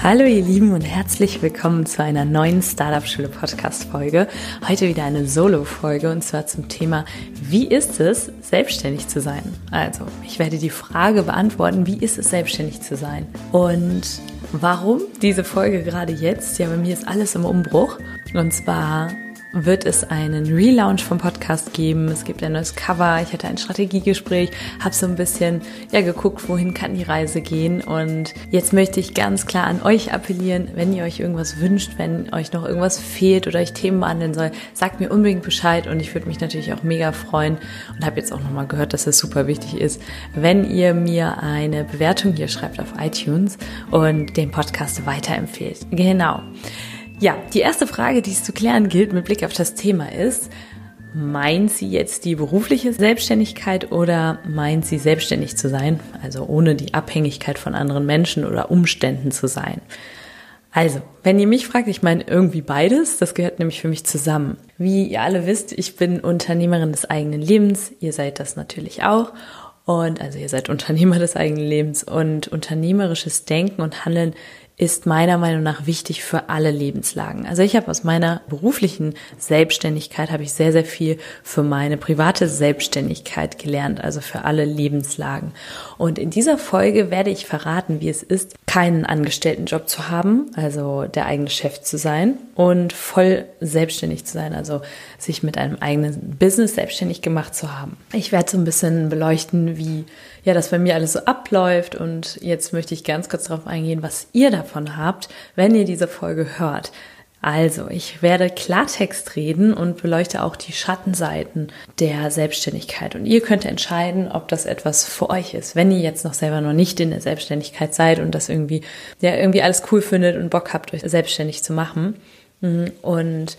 Hallo ihr Lieben und herzlich willkommen zu einer neuen Startup Schule Podcast Folge. Heute wieder eine Solo Folge und zwar zum Thema wie ist es selbstständig zu sein? Also, ich werde die Frage beantworten, wie ist es selbstständig zu sein? Und warum diese Folge gerade jetzt? Ja, bei mir ist alles im Umbruch und zwar wird es einen Relaunch vom Podcast geben. Es gibt ein neues Cover. Ich hatte ein Strategiegespräch, habe so ein bisschen ja geguckt, wohin kann die Reise gehen. Und jetzt möchte ich ganz klar an euch appellieren, wenn ihr euch irgendwas wünscht, wenn euch noch irgendwas fehlt oder euch Themen behandeln soll, sagt mir unbedingt Bescheid. Und ich würde mich natürlich auch mega freuen und habe jetzt auch nochmal gehört, dass es super wichtig ist, wenn ihr mir eine Bewertung hier schreibt auf iTunes und den Podcast weiterempfehlt. Genau. Ja, die erste Frage, die es zu klären gilt mit Blick auf das Thema ist, meint sie jetzt die berufliche Selbstständigkeit oder meint sie selbstständig zu sein, also ohne die Abhängigkeit von anderen Menschen oder Umständen zu sein? Also, wenn ihr mich fragt, ich meine irgendwie beides, das gehört nämlich für mich zusammen. Wie ihr alle wisst, ich bin Unternehmerin des eigenen Lebens, ihr seid das natürlich auch. Und also ihr seid Unternehmer des eigenen Lebens und unternehmerisches Denken und Handeln ist meiner Meinung nach wichtig für alle Lebenslagen. Also ich habe aus meiner beruflichen Selbstständigkeit habe ich sehr sehr viel für meine private Selbstständigkeit gelernt, also für alle Lebenslagen. Und in dieser Folge werde ich verraten, wie es ist, keinen Angestelltenjob zu haben, also der eigene Chef zu sein und voll selbstständig zu sein, also sich mit einem eigenen Business selbstständig gemacht zu haben. Ich werde so ein bisschen beleuchten, wie ja, das bei mir alles so abläuft und jetzt möchte ich ganz kurz darauf eingehen, was ihr davon habt, wenn ihr diese Folge hört. Also, ich werde Klartext reden und beleuchte auch die Schattenseiten der Selbstständigkeit. Und ihr könnt entscheiden, ob das etwas für euch ist. Wenn ihr jetzt noch selber noch nicht in der Selbstständigkeit seid und das irgendwie, ja, irgendwie alles cool findet und Bock habt, euch selbstständig zu machen. Und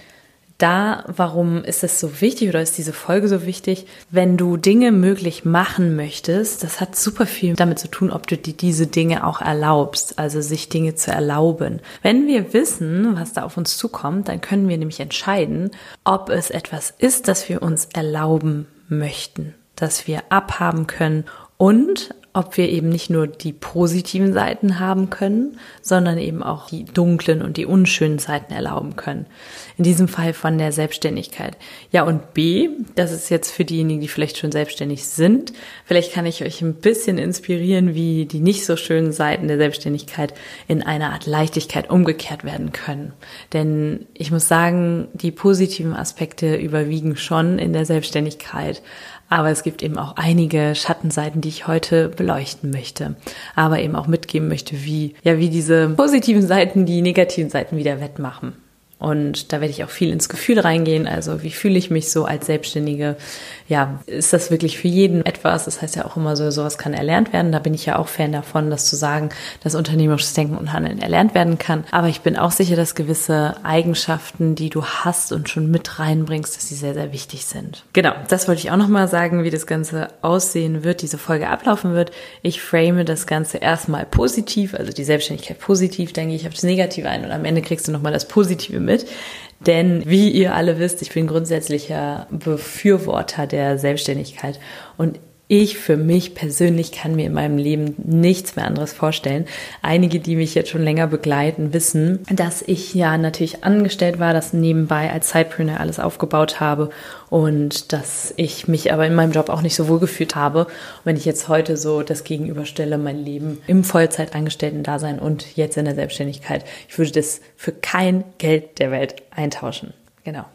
da, warum ist es so wichtig oder ist diese Folge so wichtig? Wenn du Dinge möglich machen möchtest, das hat super viel damit zu tun, ob du dir diese Dinge auch erlaubst, also sich Dinge zu erlauben. Wenn wir wissen, was da auf uns zukommt, dann können wir nämlich entscheiden, ob es etwas ist, das wir uns erlauben möchten, das wir abhaben können und ob wir eben nicht nur die positiven Seiten haben können, sondern eben auch die dunklen und die unschönen Seiten erlauben können. In diesem Fall von der Selbstständigkeit. Ja, und B, das ist jetzt für diejenigen, die vielleicht schon selbstständig sind. Vielleicht kann ich euch ein bisschen inspirieren, wie die nicht so schönen Seiten der Selbstständigkeit in einer Art Leichtigkeit umgekehrt werden können. Denn ich muss sagen, die positiven Aspekte überwiegen schon in der Selbstständigkeit. Aber es gibt eben auch einige Schattenseiten, die ich heute beleuchten möchte. Aber eben auch mitgeben möchte, wie, ja, wie diese positiven Seiten die negativen Seiten wieder wettmachen. Und da werde ich auch viel ins Gefühl reingehen. Also wie fühle ich mich so als Selbstständige? Ja, ist das wirklich für jeden etwas? Das heißt ja auch immer so, sowas kann erlernt werden. Da bin ich ja auch Fan davon, das zu sagen, dass unternehmerisches Denken und Handeln erlernt werden kann. Aber ich bin auch sicher, dass gewisse Eigenschaften, die du hast und schon mit reinbringst, dass sie sehr, sehr wichtig sind. Genau, das wollte ich auch nochmal sagen, wie das Ganze aussehen wird, diese Folge ablaufen wird. Ich frame das Ganze erstmal positiv, also die Selbstständigkeit positiv, gehe ich auf das Negative ein und am Ende kriegst du nochmal das Positive mit. Denn wie ihr alle wisst, ich bin grundsätzlicher Befürworter der Selbstständigkeit. Und ich für mich persönlich kann mir in meinem Leben nichts mehr anderes vorstellen. Einige, die mich jetzt schon länger begleiten, wissen, dass ich ja natürlich angestellt war, das nebenbei als Sidepreneur alles aufgebaut habe und dass ich mich aber in meinem Job auch nicht so wohl gefühlt habe. Und wenn ich jetzt heute so das gegenüberstelle, mein Leben im Vollzeitangestellten-Dasein und jetzt in der Selbstständigkeit, ich würde das für kein Geld der Welt eintauschen. Genau.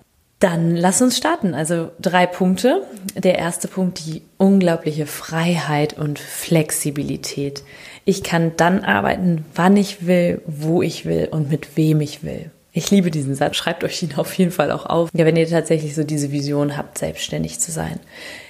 Dann lass uns starten. Also drei Punkte. Der erste Punkt, die unglaubliche Freiheit und Flexibilität. Ich kann dann arbeiten, wann ich will, wo ich will und mit wem ich will. Ich liebe diesen Satz. Schreibt euch ihn auf jeden Fall auch auf. Ja, wenn ihr tatsächlich so diese Vision habt, selbstständig zu sein.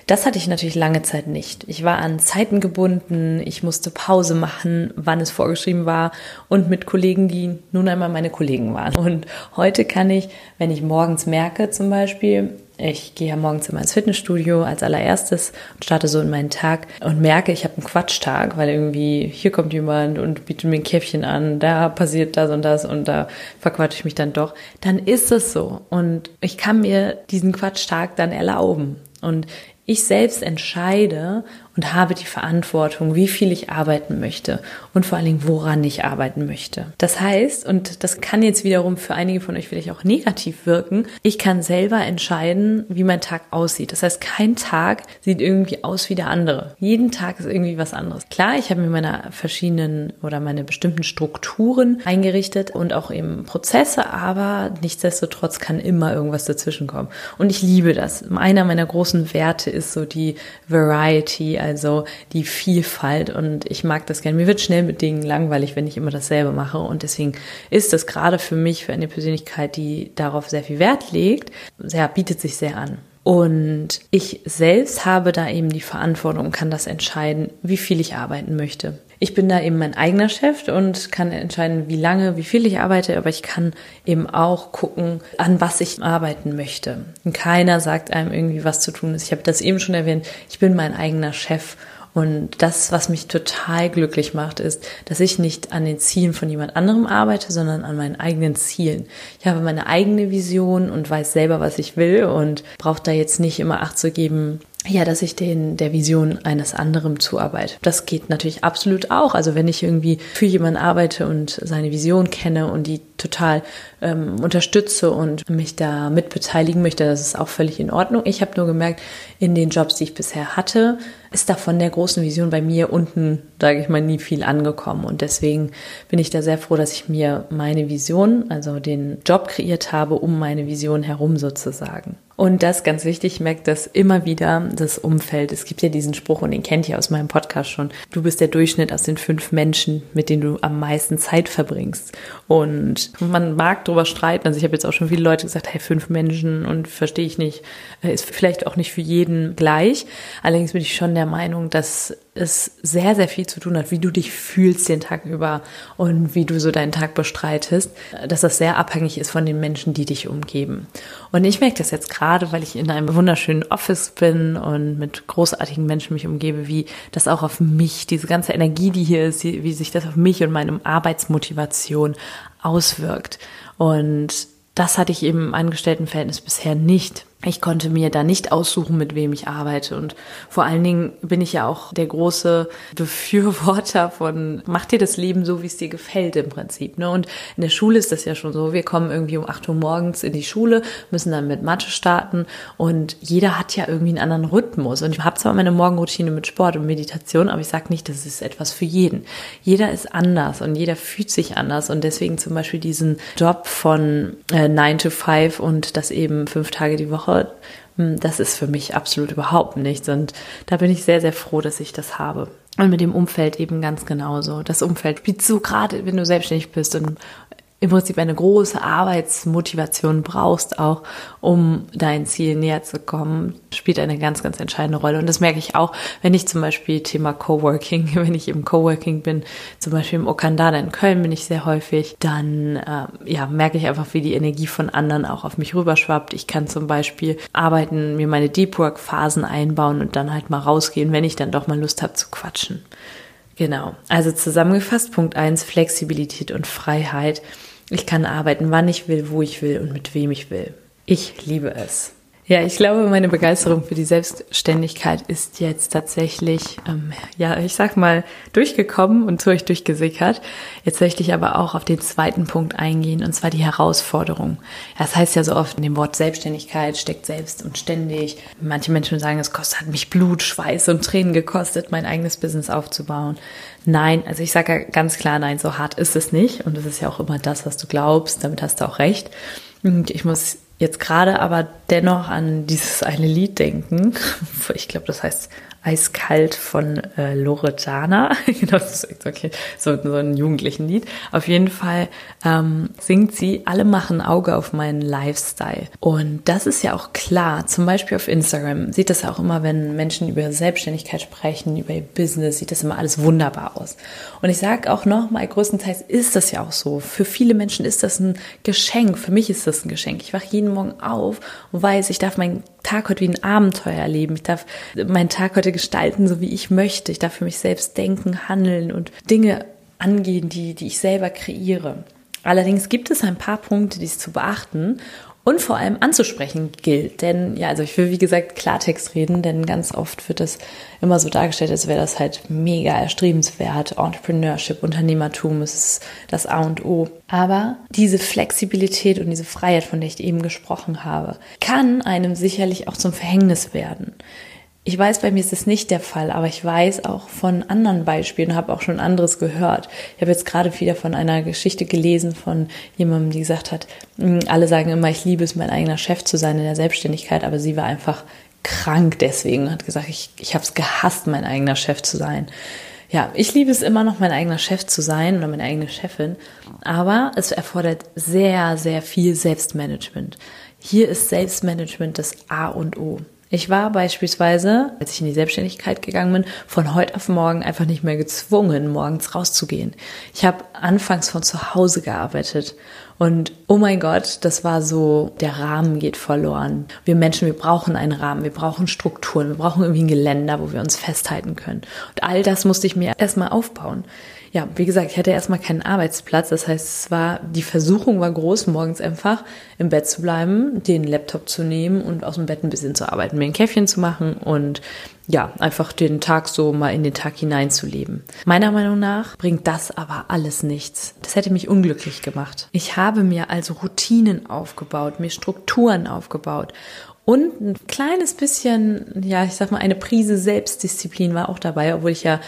Das hatte ich natürlich lange Zeit nicht. Ich war an Zeiten gebunden, ich musste Pause machen, wann es vorgeschrieben war und mit Kollegen, die nun einmal meine Kollegen waren. Und heute kann ich, wenn ich morgens merke zum Beispiel, ich gehe ja morgens immer ins Fitnessstudio als allererstes und starte so in meinen Tag und merke, ich habe einen Quatschtag, weil irgendwie hier kommt jemand und bietet mir ein Käffchen an, da passiert das und das und da verquatsche ich mich dann doch. Dann ist es so und ich kann mir diesen Quatschtag dann erlauben. Und ich selbst entscheide und habe die Verantwortung, wie viel ich arbeiten möchte und vor allen Dingen, woran ich arbeiten möchte. Das heißt, und das kann jetzt wiederum für einige von euch vielleicht auch negativ wirken, ich kann selber entscheiden, wie mein Tag aussieht. Das heißt, kein Tag sieht irgendwie aus wie der andere. Jeden Tag ist irgendwie was anderes. Klar, ich habe mir meine verschiedenen oder meine bestimmten Strukturen eingerichtet und auch eben Prozesse, aber nichtsdestotrotz kann immer irgendwas dazwischen kommen. Und ich liebe das. Einer meiner großen Werte ist so die Variety, also die Vielfalt und ich mag das gerne. Mir wird schnell mit Dingen langweilig, wenn ich immer dasselbe mache und deswegen ist das gerade für mich, für eine Persönlichkeit, die darauf sehr viel Wert legt, sehr, bietet sich sehr an. Und ich selbst habe da eben die Verantwortung, kann das entscheiden, wie viel ich arbeiten möchte. Ich bin da eben mein eigener Chef und kann entscheiden, wie lange, wie viel ich arbeite, aber ich kann eben auch gucken, an was ich arbeiten möchte. Und keiner sagt einem irgendwie, was zu tun ist. Ich habe das eben schon erwähnt, ich bin mein eigener Chef und das, was mich total glücklich macht, ist, dass ich nicht an den Zielen von jemand anderem arbeite, sondern an meinen eigenen Zielen. Ich habe meine eigene Vision und weiß selber, was ich will und brauche da jetzt nicht immer Acht zu geben, ja, dass ich den der Vision eines anderen zuarbeite. Das geht natürlich absolut auch. Also wenn ich irgendwie für jemanden arbeite und seine Vision kenne und die total ähm, unterstütze und mich da mitbeteiligen möchte, das ist auch völlig in Ordnung. Ich habe nur gemerkt, in den Jobs, die ich bisher hatte, ist da von der großen Vision bei mir unten, sage ich mal, nie viel angekommen. Und deswegen bin ich da sehr froh, dass ich mir meine Vision, also den Job kreiert habe, um meine Vision herum sozusagen. Und das ganz wichtig, ich merke das immer wieder, das Umfeld. Es gibt ja diesen Spruch und den kennt ihr aus meinem Podcast schon. Du bist der Durchschnitt aus den fünf Menschen, mit denen du am meisten Zeit verbringst. Und man mag darüber streiten. Also ich habe jetzt auch schon viele Leute gesagt, hey, fünf Menschen und verstehe ich nicht, äh, ist vielleicht auch nicht für jeden gleich. Allerdings bin ich schon der Meinung, dass es sehr, sehr viel zu tun hat, wie du dich fühlst den Tag über und wie du so deinen Tag bestreitest, dass das sehr abhängig ist von den Menschen, die dich umgeben. Und ich merke das jetzt gerade, weil ich in einem wunderschönen Office bin und mit großartigen Menschen mich umgebe, wie das auch auf mich, diese ganze Energie, die hier ist, wie sich das auf mich und meine Arbeitsmotivation auswirkt. Und das hatte ich eben im Angestelltenverhältnis bisher nicht. Ich konnte mir da nicht aussuchen, mit wem ich arbeite. Und vor allen Dingen bin ich ja auch der große Befürworter von, mach dir das Leben so, wie es dir gefällt im Prinzip. Ne? Und in der Schule ist das ja schon so. Wir kommen irgendwie um 8 Uhr morgens in die Schule, müssen dann mit Mathe starten und jeder hat ja irgendwie einen anderen Rhythmus. Und ich habe zwar meine Morgenroutine mit Sport und Meditation, aber ich sage nicht, das ist etwas für jeden. Jeder ist anders und jeder fühlt sich anders. Und deswegen zum Beispiel diesen Job von äh, 9 to 5 und das eben fünf Tage die Woche hm, das ist für mich absolut überhaupt nichts. Und da bin ich sehr, sehr froh, dass ich das habe. Und mit dem Umfeld eben ganz genauso. Das Umfeld, wie du gerade, wenn du selbstständig bist und im Prinzip eine große Arbeitsmotivation brauchst, auch um dein Ziel näher zu kommen, spielt eine ganz, ganz entscheidende Rolle. Und das merke ich auch, wenn ich zum Beispiel Thema Coworking, wenn ich im Coworking bin, zum Beispiel im Okandada in Köln bin ich sehr häufig, dann äh, ja, merke ich einfach, wie die Energie von anderen auch auf mich rüberschwappt. Ich kann zum Beispiel arbeiten, mir meine Deep Work Phasen einbauen und dann halt mal rausgehen, wenn ich dann doch mal Lust habe zu quatschen. Genau. Also zusammengefasst, Punkt eins Flexibilität und Freiheit. Ich kann arbeiten, wann ich will, wo ich will und mit wem ich will. Ich liebe es. Ja, ich glaube, meine Begeisterung für die Selbstständigkeit ist jetzt tatsächlich, ähm, ja, ich sag mal, durchgekommen und zu euch durchgesickert. Jetzt möchte ich aber auch auf den zweiten Punkt eingehen, und zwar die Herausforderung. Das heißt ja so oft, in dem Wort Selbstständigkeit steckt selbst und ständig. Manche Menschen sagen, es kostet, hat mich Blut, Schweiß und Tränen gekostet, mein eigenes Business aufzubauen. Nein, also ich sage ja ganz klar, nein, so hart ist es nicht. Und das ist ja auch immer das, was du glaubst. Damit hast du auch recht. Und ich muss jetzt gerade aber dennoch an dieses eine Lied denken. Ich glaube, das heißt Eiskalt von äh, Loredana. genau, das ist okay. so, so ein jugendlichen Lied. Auf jeden Fall ähm, singt sie, alle machen Auge auf meinen Lifestyle. Und das ist ja auch klar. Zum Beispiel auf Instagram sieht das auch immer, wenn Menschen über Selbstständigkeit sprechen, über ihr Business, sieht das immer alles wunderbar aus. Und ich sage auch nochmal, größtenteils ist das ja auch so. Für viele Menschen ist das ein Geschenk. Für mich ist das ein Geschenk. Ich wache jeden Morgen auf und weiß, ich darf meinen Tag heute wie ein Abenteuer erleben. Ich darf meinen Tag heute gestalten, so wie ich möchte. Ich darf für mich selbst denken, handeln und Dinge angehen, die, die ich selber kreiere. Allerdings gibt es ein paar Punkte, die es zu beachten und vor allem anzusprechen gilt. Denn ja, also ich will wie gesagt Klartext reden, denn ganz oft wird das immer so dargestellt, als wäre das halt mega erstrebenswert. Entrepreneurship, Unternehmertum ist das A und O. Aber diese Flexibilität und diese Freiheit, von der ich eben gesprochen habe, kann einem sicherlich auch zum Verhängnis werden. Ich weiß, bei mir ist das nicht der Fall, aber ich weiß auch von anderen Beispielen und habe auch schon anderes gehört. Ich habe jetzt gerade wieder von einer Geschichte gelesen von jemandem, die gesagt hat, hm, alle sagen immer, ich liebe es, mein eigener Chef zu sein in der Selbstständigkeit, aber sie war einfach krank deswegen, hat gesagt, ich, ich habe es gehasst, mein eigener Chef zu sein. Ja, ich liebe es immer noch, mein eigener Chef zu sein oder meine eigene Chefin, aber es erfordert sehr, sehr viel Selbstmanagement. Hier ist Selbstmanagement das A und O. Ich war beispielsweise, als ich in die Selbstständigkeit gegangen bin, von heute auf morgen einfach nicht mehr gezwungen, morgens rauszugehen. Ich habe anfangs von zu Hause gearbeitet und oh mein Gott, das war so, der Rahmen geht verloren. Wir Menschen, wir brauchen einen Rahmen, wir brauchen Strukturen, wir brauchen irgendwie ein Geländer, wo wir uns festhalten können. Und all das musste ich mir erstmal aufbauen ja, wie gesagt, ich hatte erstmal keinen Arbeitsplatz. Das heißt, es war, die Versuchung war groß, morgens einfach im Bett zu bleiben, den Laptop zu nehmen und aus dem Bett ein bisschen zu arbeiten, mir ein Käffchen zu machen und ja, einfach den Tag so mal in den Tag hineinzuleben. Meiner Meinung nach bringt das aber alles nichts. Das hätte mich unglücklich gemacht. Ich habe mir also Routinen aufgebaut, mir Strukturen aufgebaut und ein kleines bisschen, ja, ich sag mal, eine Prise Selbstdisziplin war auch dabei, obwohl ich ja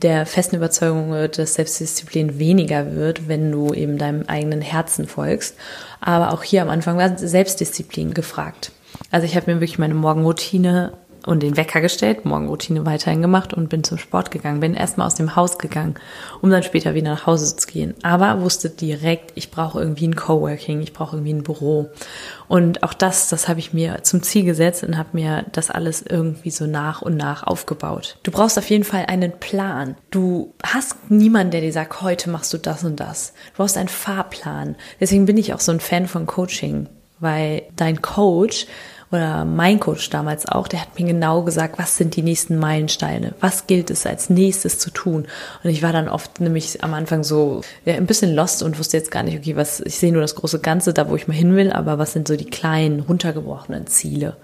der festen Überzeugung dass Selbstdisziplin weniger wird, wenn du eben deinem eigenen Herzen folgst. Aber auch hier am Anfang war Selbstdisziplin gefragt. Also ich habe mir wirklich meine Morgenroutine und den Wecker gestellt, Morgenroutine weiterhin gemacht und bin zum Sport gegangen. Bin erstmal aus dem Haus gegangen, um dann später wieder nach Hause zu gehen. Aber wusste direkt, ich brauche irgendwie ein Coworking, ich brauche irgendwie ein Büro. Und auch das, das habe ich mir zum Ziel gesetzt und habe mir das alles irgendwie so nach und nach aufgebaut. Du brauchst auf jeden Fall einen Plan. Du hast niemanden, der dir sagt, heute machst du das und das. Du brauchst einen Fahrplan. Deswegen bin ich auch so ein Fan von Coaching, weil dein Coach oder mein Coach damals auch, der hat mir genau gesagt, was sind die nächsten Meilensteine, was gilt es als nächstes zu tun. Und ich war dann oft nämlich am Anfang so ja, ein bisschen lost und wusste jetzt gar nicht, okay, was, ich sehe nur das große Ganze, da wo ich mal hin will, aber was sind so die kleinen, runtergebrochenen Ziele.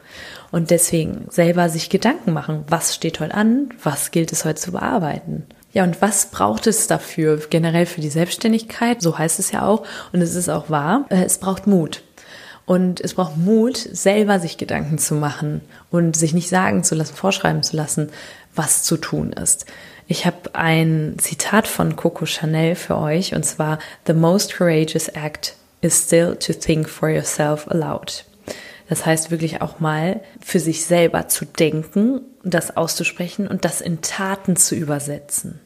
Und deswegen selber sich Gedanken machen, was steht heute an, was gilt es heute zu bearbeiten. Ja, und was braucht es dafür generell für die Selbstständigkeit? So heißt es ja auch. Und es ist auch wahr. Äh, es braucht Mut. Und es braucht Mut, selber sich Gedanken zu machen und sich nicht sagen zu lassen, vorschreiben zu lassen, was zu tun ist. Ich habe ein Zitat von Coco Chanel für euch und zwar The most courageous act is still to think for yourself aloud. Das heißt wirklich auch mal für sich selber zu denken, das auszusprechen und das in Taten zu übersetzen.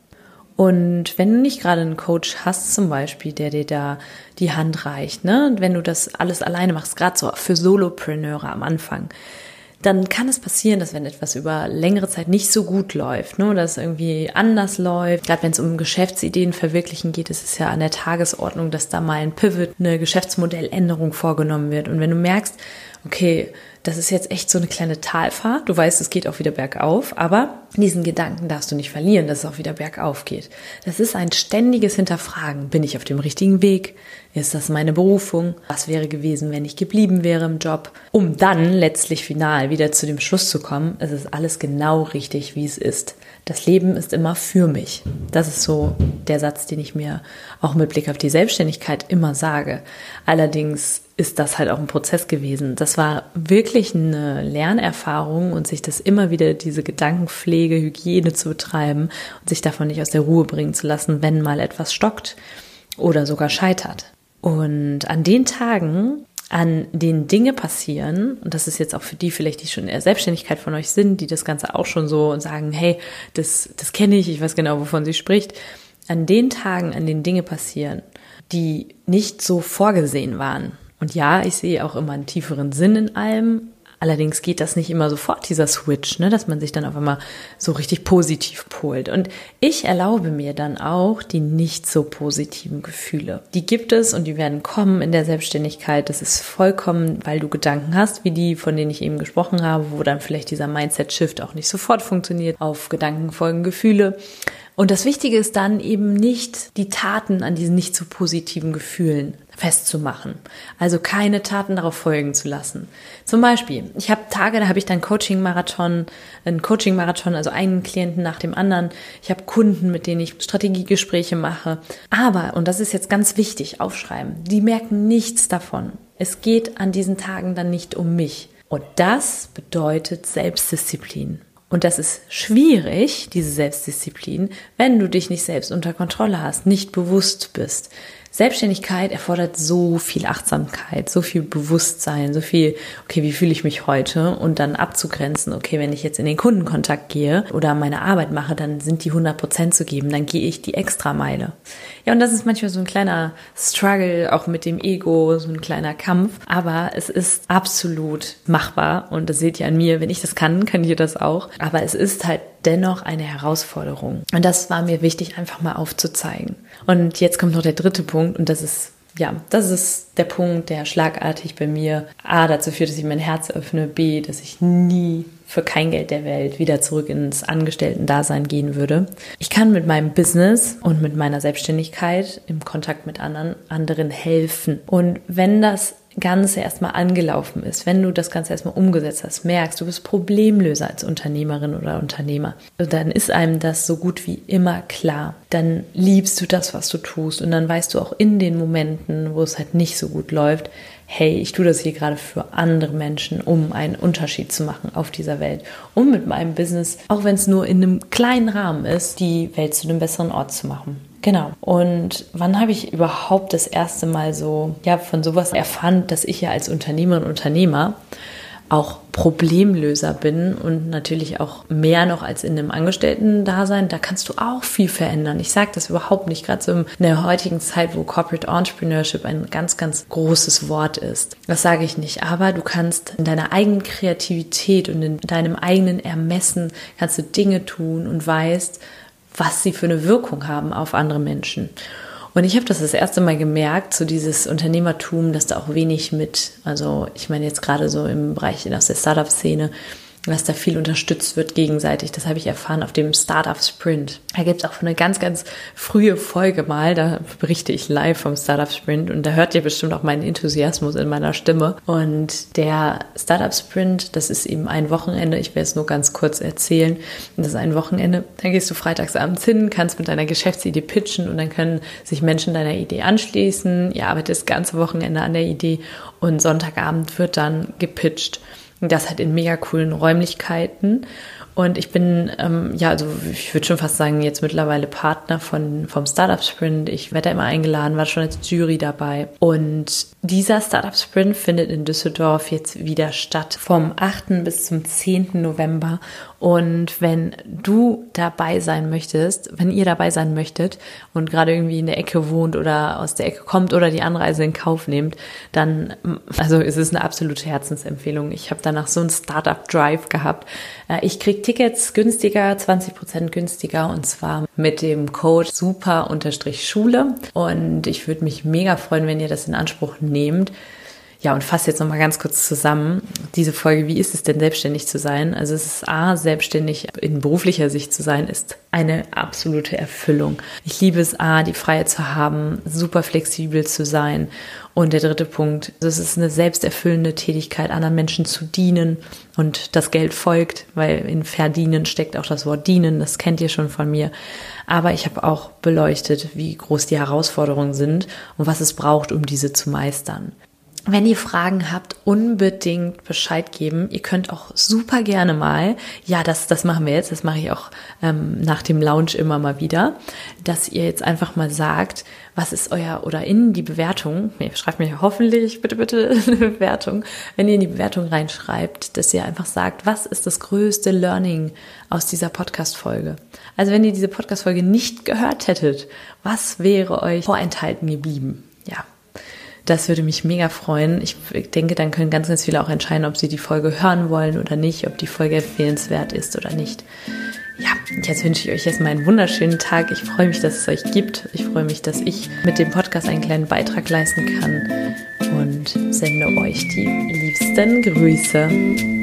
Und wenn du nicht gerade einen Coach hast, zum Beispiel, der dir da die Hand reicht, ne, wenn du das alles alleine machst, gerade so für Solopreneure am Anfang, dann kann es passieren, dass wenn etwas über längere Zeit nicht so gut läuft, ne, es irgendwie anders läuft, gerade wenn es um Geschäftsideen verwirklichen geht, ist es ja an der Tagesordnung, dass da mal ein Pivot, eine Geschäftsmodelländerung vorgenommen wird. Und wenn du merkst, okay, das ist jetzt echt so eine kleine Talfahrt. Du weißt, es geht auch wieder bergauf, aber diesen Gedanken darfst du nicht verlieren, dass es auch wieder bergauf geht. Das ist ein ständiges Hinterfragen. Bin ich auf dem richtigen Weg? Ist das meine Berufung? Was wäre gewesen, wenn ich geblieben wäre im Job? Um dann letztlich final wieder zu dem Schluss zu kommen, es ist alles genau richtig, wie es ist. Das Leben ist immer für mich. Das ist so der Satz, den ich mir auch mit Blick auf die Selbstständigkeit immer sage. Allerdings ist das halt auch ein Prozess gewesen. Das war wirklich eine Lernerfahrung und sich das immer wieder diese Gedankenpflege, Hygiene zu betreiben und sich davon nicht aus der Ruhe bringen zu lassen, wenn mal etwas stockt oder sogar scheitert. Und an den Tagen, an denen Dinge passieren, und das ist jetzt auch für die vielleicht, die schon in der Selbstständigkeit von euch sind, die das Ganze auch schon so und sagen, hey, das, das kenne ich, ich weiß genau, wovon sie spricht, an den Tagen, an denen Dinge passieren, die nicht so vorgesehen waren. Und ja, ich sehe auch immer einen tieferen Sinn in allem, Allerdings geht das nicht immer sofort, dieser Switch, ne, dass man sich dann auf einmal so richtig positiv polt. Und ich erlaube mir dann auch die nicht so positiven Gefühle. Die gibt es und die werden kommen in der Selbstständigkeit. Das ist vollkommen, weil du Gedanken hast, wie die, von denen ich eben gesprochen habe, wo dann vielleicht dieser Mindset-Shift auch nicht sofort funktioniert. Auf Gedanken folgen Gefühle. Und das Wichtige ist dann eben nicht die Taten an diesen nicht so positiven Gefühlen festzumachen. Also keine Taten darauf folgen zu lassen. Zum Beispiel, ich habe Tage, da habe ich dann Coaching-Marathon, einen Coaching-Marathon, also einen Klienten nach dem anderen. Ich habe Kunden, mit denen ich Strategiegespräche mache. Aber, und das ist jetzt ganz wichtig, aufschreiben, die merken nichts davon. Es geht an diesen Tagen dann nicht um mich. Und das bedeutet Selbstdisziplin. Und das ist schwierig, diese Selbstdisziplin, wenn du dich nicht selbst unter Kontrolle hast, nicht bewusst bist. Selbstständigkeit erfordert so viel Achtsamkeit, so viel Bewusstsein, so viel, okay, wie fühle ich mich heute? Und dann abzugrenzen, okay, wenn ich jetzt in den Kundenkontakt gehe oder meine Arbeit mache, dann sind die 100 Prozent zu geben, dann gehe ich die Extrameile. Ja, und das ist manchmal so ein kleiner Struggle, auch mit dem Ego, so ein kleiner Kampf, aber es ist absolut machbar und das seht ihr an mir, wenn ich das kann, könnt ihr das auch, aber es ist halt dennoch eine Herausforderung. Und das war mir wichtig, einfach mal aufzuzeigen. Und jetzt kommt noch der dritte Punkt und das ist ja, das ist der Punkt, der schlagartig bei mir A dazu führt, dass ich mein Herz öffne, B, dass ich nie für kein Geld der Welt wieder zurück ins Angestellten-Dasein gehen würde. Ich kann mit meinem Business und mit meiner Selbstständigkeit im Kontakt mit anderen, anderen helfen. Und wenn das Ganze erstmal angelaufen ist, wenn du das Ganze erstmal umgesetzt hast, merkst, du bist Problemlöser als Unternehmerin oder Unternehmer, dann ist einem das so gut wie immer klar. Dann liebst du das, was du tust und dann weißt du auch in den Momenten, wo es halt nicht so gut läuft, hey, ich tue das hier gerade für andere Menschen, um einen Unterschied zu machen auf dieser Welt, um mit meinem Business, auch wenn es nur in einem kleinen Rahmen ist, die Welt zu einem besseren Ort zu machen. Genau. Und wann habe ich überhaupt das erste Mal so, ja, von sowas erfahren, dass ich ja als Unternehmerin und Unternehmer auch Problemlöser bin und natürlich auch mehr noch als in einem Angestellten-Dasein, da kannst du auch viel verändern. Ich sage das überhaupt nicht, gerade so in der heutigen Zeit, wo Corporate Entrepreneurship ein ganz, ganz großes Wort ist. Das sage ich nicht, aber du kannst in deiner eigenen Kreativität und in deinem eigenen Ermessen kannst du Dinge tun und weißt, was sie für eine Wirkung haben auf andere Menschen. Und ich habe das das erste Mal gemerkt, so dieses Unternehmertum, dass da auch wenig mit, also ich meine jetzt gerade so im Bereich aus der Startup-Szene, dass da viel unterstützt wird gegenseitig. Das habe ich erfahren auf dem Startup Sprint. Da gibt es auch eine ganz, ganz frühe Folge mal, da berichte ich live vom Startup Sprint und da hört ihr bestimmt auch meinen Enthusiasmus in meiner Stimme. Und der Startup Sprint, das ist eben ein Wochenende, ich werde es nur ganz kurz erzählen. Das ist ein Wochenende, dann gehst du freitagsabends hin, kannst mit deiner Geschäftsidee pitchen und dann können sich Menschen deiner Idee anschließen. Ihr arbeitet das ganze Wochenende an der Idee und Sonntagabend wird dann gepitcht. Das halt in mega coolen Räumlichkeiten. Und ich bin, ähm, ja, also ich würde schon fast sagen, jetzt mittlerweile Partner von, vom Startup Sprint. Ich werde da immer eingeladen, war schon als Jury dabei. Und dieser Startup Sprint findet in Düsseldorf jetzt wieder statt vom 8. bis zum 10. November. Und wenn du dabei sein möchtest, wenn ihr dabei sein möchtet und gerade irgendwie in der Ecke wohnt oder aus der Ecke kommt oder die Anreise in Kauf nehmt, dann, also es ist eine absolute Herzensempfehlung. Ich habe danach so einen Startup Drive gehabt. Äh, ich krieg Tickets günstiger, 20 Prozent günstiger und zwar mit dem Code super-schule. Und ich würde mich mega freuen, wenn ihr das in Anspruch nehmt. Ja, und fasse jetzt nochmal ganz kurz zusammen. Diese Folge, wie ist es denn selbstständig zu sein? Also es ist A, selbstständig in beruflicher Sicht zu sein, ist eine absolute Erfüllung. Ich liebe es A, die Freiheit zu haben, super flexibel zu sein. Und der dritte Punkt, es ist eine selbsterfüllende Tätigkeit, anderen Menschen zu dienen und das Geld folgt, weil in verdienen steckt auch das Wort dienen, das kennt ihr schon von mir. Aber ich habe auch beleuchtet, wie groß die Herausforderungen sind und was es braucht, um diese zu meistern. Wenn ihr Fragen habt, unbedingt Bescheid geben. Ihr könnt auch super gerne mal, ja, das, das machen wir jetzt, das mache ich auch ähm, nach dem Lounge immer mal wieder, dass ihr jetzt einfach mal sagt, was ist euer, oder in die Bewertung, schreibt mir hoffentlich bitte, bitte eine Bewertung, wenn ihr in die Bewertung reinschreibt, dass ihr einfach sagt, was ist das größte Learning aus dieser Podcast-Folge? Also wenn ihr diese Podcast-Folge nicht gehört hättet, was wäre euch vorenthalten geblieben? Das würde mich mega freuen. Ich denke, dann können ganz, ganz viele auch entscheiden, ob sie die Folge hören wollen oder nicht, ob die Folge empfehlenswert ist oder nicht. Ja, jetzt wünsche ich euch erstmal einen wunderschönen Tag. Ich freue mich, dass es euch gibt. Ich freue mich, dass ich mit dem Podcast einen kleinen Beitrag leisten kann und sende euch die liebsten Grüße.